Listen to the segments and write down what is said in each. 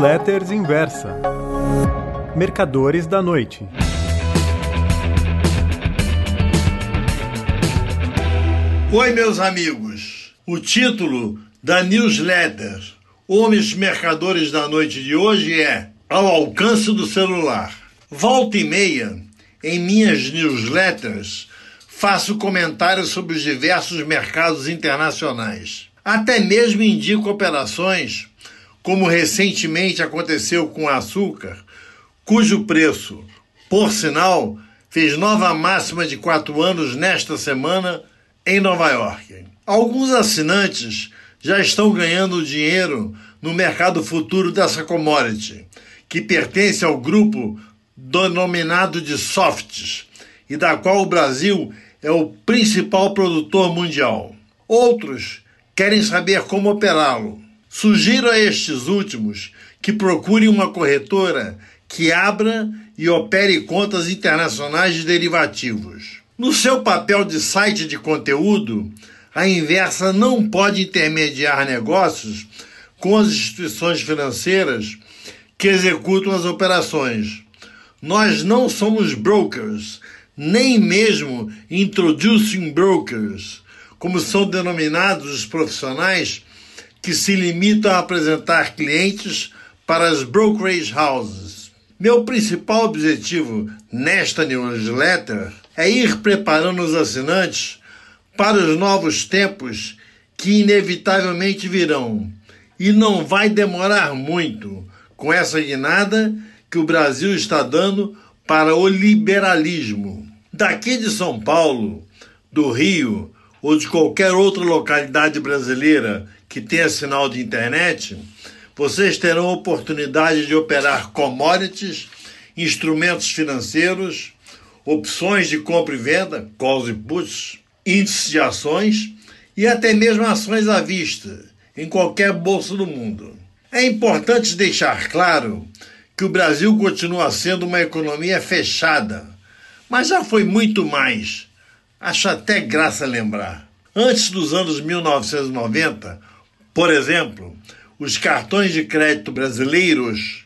Newsletters Inversa. Mercadores da Noite. Oi, meus amigos. O título da newsletter Homens Mercadores da Noite de hoje é Ao Alcance do Celular. Volta e meia, em minhas newsletters, faço comentários sobre os diversos mercados internacionais. Até mesmo indico operações, como recentemente aconteceu com o açúcar, cujo preço, por sinal, fez nova máxima de quatro anos nesta semana em Nova York. Alguns assinantes já estão ganhando dinheiro no mercado futuro dessa commodity, que pertence ao grupo denominado de softs e da qual o Brasil é o principal produtor mundial. Outros querem saber como operá-lo. Sugiro a estes últimos que procurem uma corretora que abra e opere contas internacionais de derivativos. No seu papel de site de conteúdo, a Inversa não pode intermediar negócios com as instituições financeiras que executam as operações. Nós não somos brokers, nem mesmo introducing brokers, como são denominados os profissionais que se limitam a apresentar clientes para as brokerage houses. Meu principal objetivo nesta newsletter é ir preparando os assinantes para os novos tempos que inevitavelmente virão. E não vai demorar muito com essa guinada que o Brasil está dando para o liberalismo. Daqui de São Paulo, do Rio ou de qualquer outra localidade brasileira que tenha sinal de internet, vocês terão oportunidade de operar commodities, instrumentos financeiros, opções de compra e venda, calls e puts, índices de ações e até mesmo ações à vista, em qualquer bolsa do mundo. É importante deixar claro que o Brasil continua sendo uma economia fechada, mas já foi muito mais. Acho até graça lembrar. Antes dos anos 1990, por exemplo, os cartões de crédito brasileiros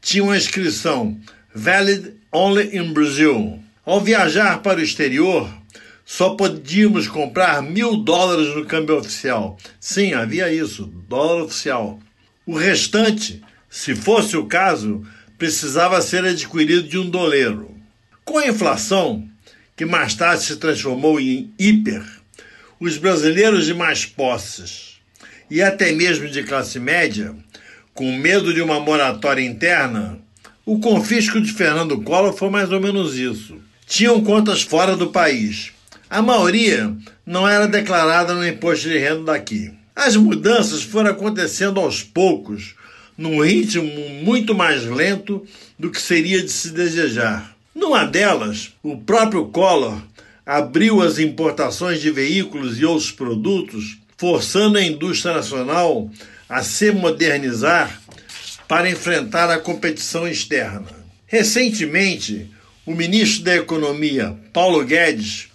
tinham a inscrição Valid Only in Brazil. Ao viajar para o exterior, só podíamos comprar mil dólares no câmbio oficial. Sim, havia isso, dólar oficial. O restante, se fosse o caso, precisava ser adquirido de um doleiro. Com a inflação, que mais tarde se transformou em hiper, os brasileiros de mais posses e até mesmo de classe média, com medo de uma moratória interna, o confisco de Fernando Collor foi mais ou menos isso tinham contas fora do país. A maioria não era declarada no imposto de renda daqui. As mudanças foram acontecendo aos poucos, num ritmo muito mais lento do que seria de se desejar. Numa delas, o próprio Collor abriu as importações de veículos e outros produtos, forçando a indústria nacional a se modernizar para enfrentar a competição externa. Recentemente, o ministro da Economia, Paulo Guedes,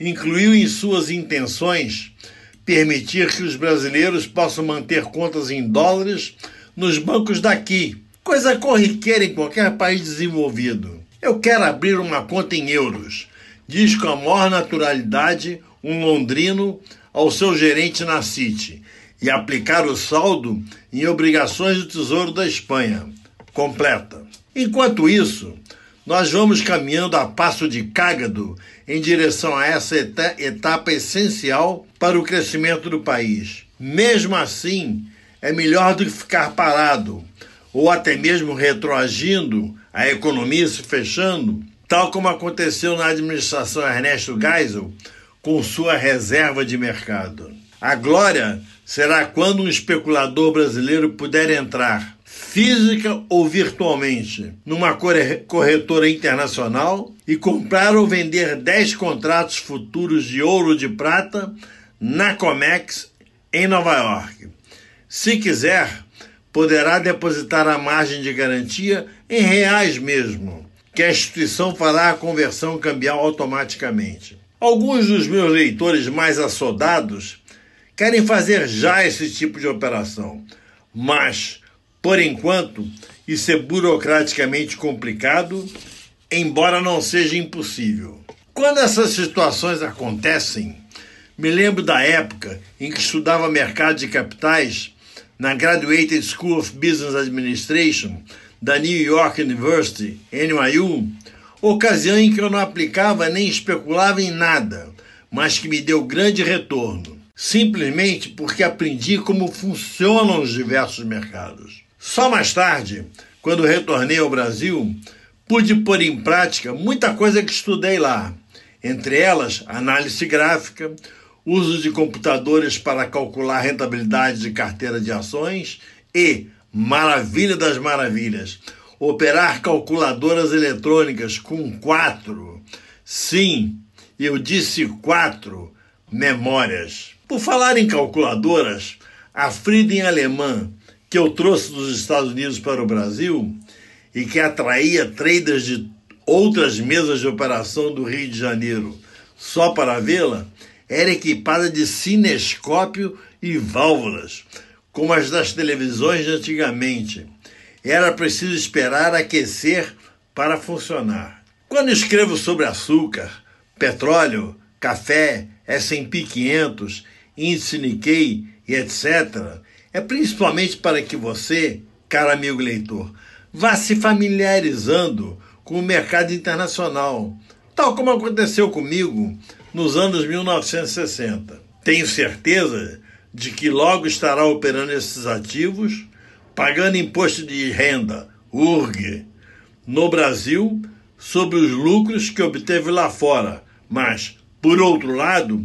incluiu em suas intenções permitir que os brasileiros possam manter contas em dólares nos bancos daqui, coisa corriqueira em qualquer país desenvolvido. Eu quero abrir uma conta em euros, diz com a maior naturalidade um londrino ao seu gerente na City, e aplicar o saldo em obrigações do Tesouro da Espanha. Completa. Enquanto isso, nós vamos caminhando a passo de cágado em direção a essa etapa essencial para o crescimento do país. Mesmo assim, é melhor do que ficar parado ou até mesmo retroagindo, a economia se fechando, tal como aconteceu na administração Ernesto Geisel com sua reserva de mercado. A glória será quando um especulador brasileiro puder entrar física ou virtualmente, numa corretora internacional e comprar ou vender 10 contratos futuros de ouro de prata na Comex em Nova York. Se quiser, poderá depositar a margem de garantia em reais mesmo, que a instituição fará a conversão cambial automaticamente. Alguns dos meus leitores mais assodados querem fazer já esse tipo de operação, mas Por enquanto, isso é burocraticamente complicado, embora não seja impossível. Quando essas situações acontecem, me lembro da época em que estudava mercado de capitais na Graduated School of Business Administration da New York University, NYU, ocasião em que eu não aplicava nem especulava em nada, mas que me deu grande retorno, simplesmente porque aprendi como funcionam os diversos mercados. Só mais tarde, quando retornei ao Brasil, pude pôr em prática muita coisa que estudei lá, entre elas análise gráfica, uso de computadores para calcular rentabilidade de carteira de ações e, maravilha das maravilhas, operar calculadoras eletrônicas com quatro, sim, eu disse quatro memórias. Por falar em calculadoras, a Frieden alemã, que eu trouxe dos Estados Unidos para o Brasil e que atraía traders de outras mesas de operação do Rio de Janeiro só para vê-la, era equipada de cinescópio e válvulas, como as das televisões de antigamente. Era preciso esperar aquecer para funcionar. Quando escrevo sobre açúcar, petróleo, café, S&P 500, índice Nikkei e etc., é principalmente para que você, caro amigo leitor, vá se familiarizando com o mercado internacional, tal como aconteceu comigo nos anos 1960. Tenho certeza de que logo estará operando esses ativos, pagando imposto de renda, URG, no Brasil, sobre os lucros que obteve lá fora, mas, por outro lado,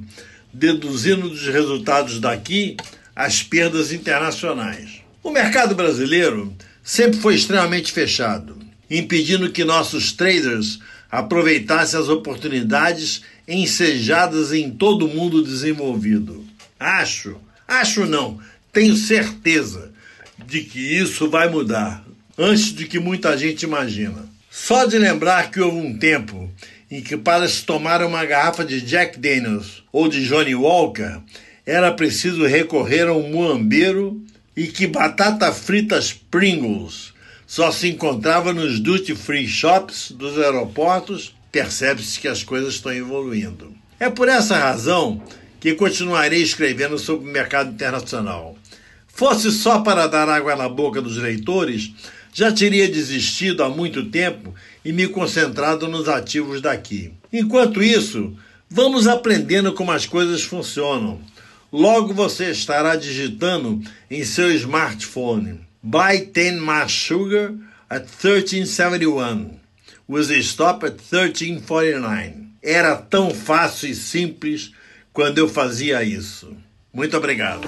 deduzindo dos resultados daqui as perdas internacionais. O mercado brasileiro sempre foi extremamente fechado, impedindo que nossos traders aproveitassem as oportunidades ensejadas em todo o mundo desenvolvido. Acho, acho não, tenho certeza de que isso vai mudar antes de que muita gente imagina. Só de lembrar que houve um tempo em que para se tomar uma garrafa de Jack Daniels ou de Johnny Walker era preciso recorrer a um muambeiro e que batata frita Pringles só se encontrava nos duty free shops dos aeroportos percebe-se que as coisas estão evoluindo. É por essa razão que continuarei escrevendo sobre o mercado internacional. Fosse só para dar água na boca dos leitores, já teria desistido há muito tempo e me concentrado nos ativos daqui. Enquanto isso, vamos aprendendo como as coisas funcionam. Logo você estará digitando em seu smartphone Buy 10 mass sugar at 1371 with a stop at 1349. Era tão fácil e simples quando eu fazia isso. Muito obrigado.